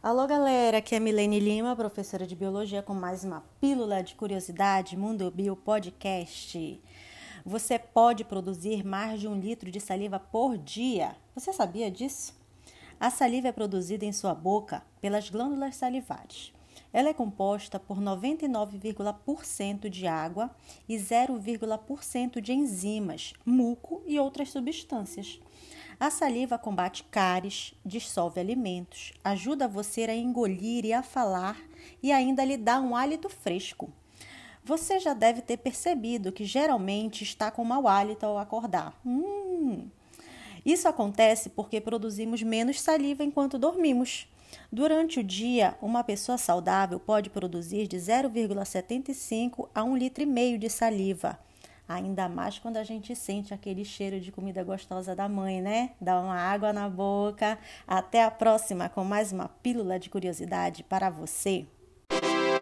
Alô, galera, aqui é Milene Lima, professora de Biologia, com mais uma pílula de curiosidade Mundo Bio Podcast. Você pode produzir mais de um litro de saliva por dia. Você sabia disso? A saliva é produzida em sua boca pelas glândulas salivares. Ela é composta por 99,% de água e 0,% de enzimas, muco e outras substâncias. A saliva combate cáries, dissolve alimentos, ajuda você a engolir e a falar e ainda lhe dá um hálito fresco. Você já deve ter percebido que geralmente está com mau hálito ao acordar. Hum. Isso acontece porque produzimos menos saliva enquanto dormimos. Durante o dia, uma pessoa saudável pode produzir de 0,75 a 1,5 litro de saliva Ainda mais quando a gente sente aquele cheiro de comida gostosa da mãe, né? Dá uma água na boca. Até a próxima com mais uma pílula de curiosidade para você.